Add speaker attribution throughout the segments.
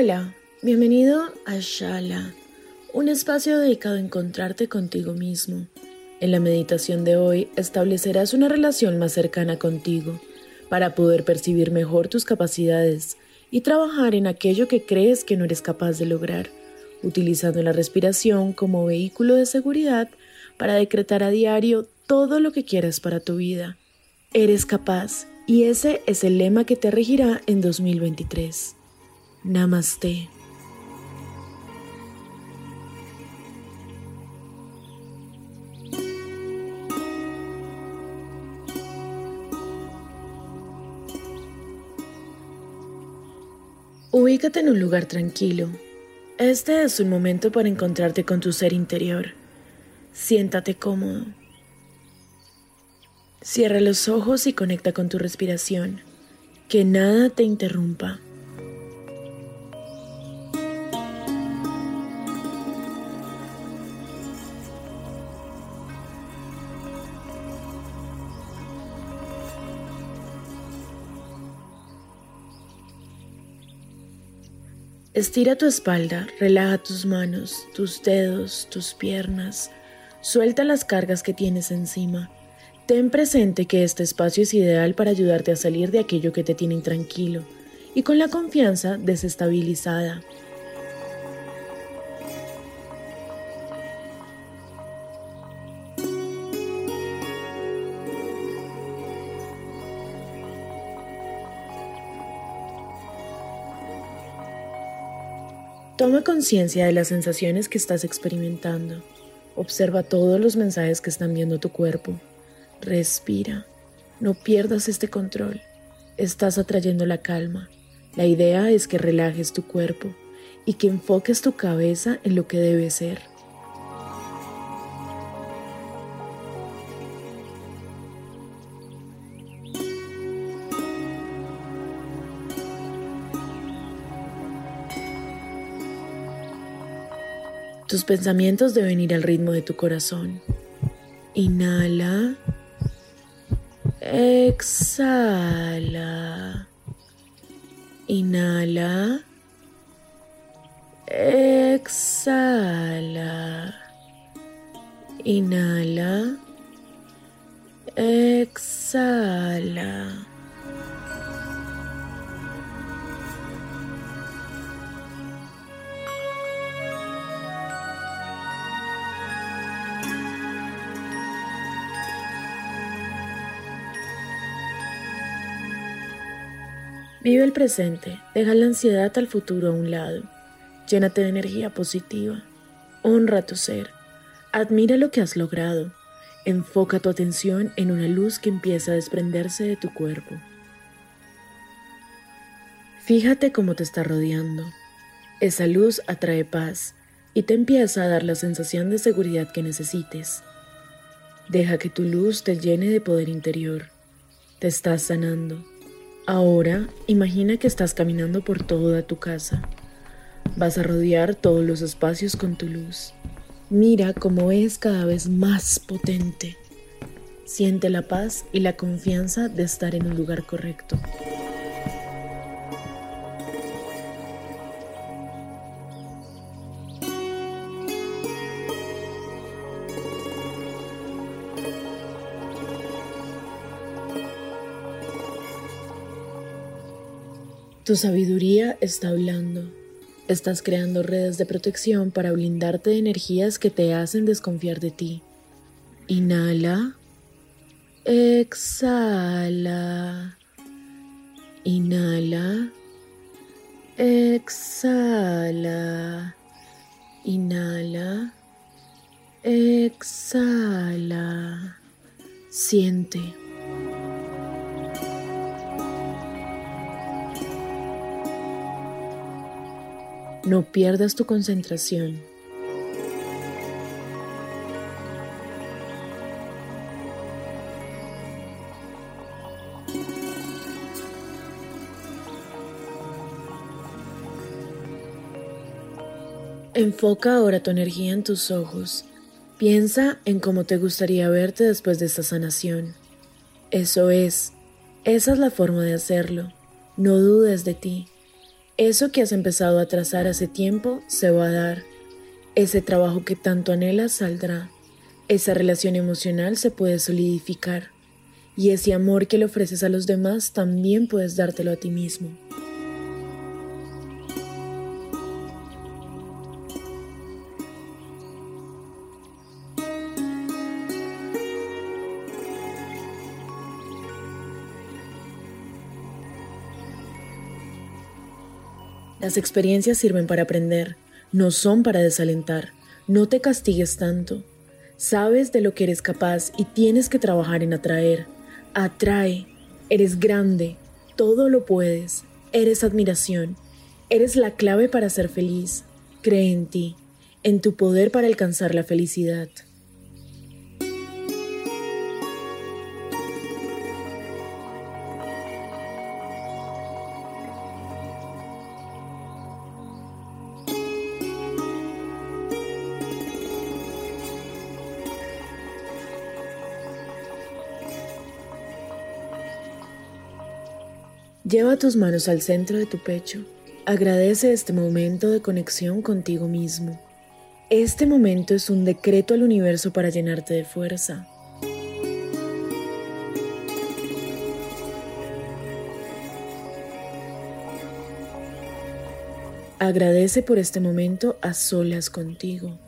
Speaker 1: Hola, bienvenido a Shala, un espacio dedicado a encontrarte contigo mismo. En la meditación de hoy establecerás una relación más cercana contigo para poder percibir mejor tus capacidades y trabajar en aquello que crees que no eres capaz de lograr, utilizando la respiración como vehículo de seguridad para decretar a diario todo lo que quieras para tu vida. Eres capaz y ese es el lema que te regirá en 2023. Namaste. Ubícate en un lugar tranquilo. Este es un momento para encontrarte con tu ser interior. Siéntate cómodo. Cierra los ojos y conecta con tu respiración. Que nada te interrumpa. Estira tu espalda, relaja tus manos, tus dedos, tus piernas, suelta las cargas que tienes encima. Ten presente que este espacio es ideal para ayudarte a salir de aquello que te tiene intranquilo y con la confianza desestabilizada. Toma conciencia de las sensaciones que estás experimentando. Observa todos los mensajes que están viendo tu cuerpo. Respira. No pierdas este control. Estás atrayendo la calma. La idea es que relajes tu cuerpo y que enfoques tu cabeza en lo que debe ser. Tus pensamientos deben ir al ritmo de tu corazón. Inhala. Exhala. Inhala. Exhala. Inhala. Exhala. Vive el presente, deja la ansiedad al futuro a un lado. Llénate de energía positiva. Honra tu ser. Admira lo que has logrado. Enfoca tu atención en una luz que empieza a desprenderse de tu cuerpo. Fíjate cómo te está rodeando. Esa luz atrae paz y te empieza a dar la sensación de seguridad que necesites. Deja que tu luz te llene de poder interior. Te estás sanando. Ahora imagina que estás caminando por toda tu casa. Vas a rodear todos los espacios con tu luz. Mira cómo es cada vez más potente. Siente la paz y la confianza de estar en un lugar correcto. Tu sabiduría está hablando. Estás creando redes de protección para blindarte de energías que te hacen desconfiar de ti. Inhala. Exhala. Inhala. Exhala. Inhala. Exhala. Siente. No pierdas tu concentración. Enfoca ahora tu energía en tus ojos. Piensa en cómo te gustaría verte después de esta sanación. Eso es, esa es la forma de hacerlo. No dudes de ti. Eso que has empezado a trazar hace tiempo se va a dar. Ese trabajo que tanto anhelas saldrá. Esa relación emocional se puede solidificar. Y ese amor que le ofreces a los demás también puedes dártelo a ti mismo. Las experiencias sirven para aprender, no son para desalentar. No te castigues tanto. Sabes de lo que eres capaz y tienes que trabajar en atraer. Atrae. Eres grande. Todo lo puedes. Eres admiración. Eres la clave para ser feliz. Cree en ti, en tu poder para alcanzar la felicidad. Lleva tus manos al centro de tu pecho. Agradece este momento de conexión contigo mismo. Este momento es un decreto al universo para llenarte de fuerza. Agradece por este momento a solas contigo.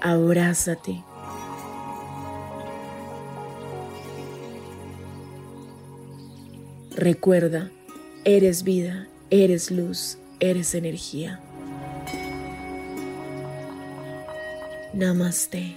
Speaker 1: Abrázate. Recuerda, eres vida, eres luz, eres energía. Namaste.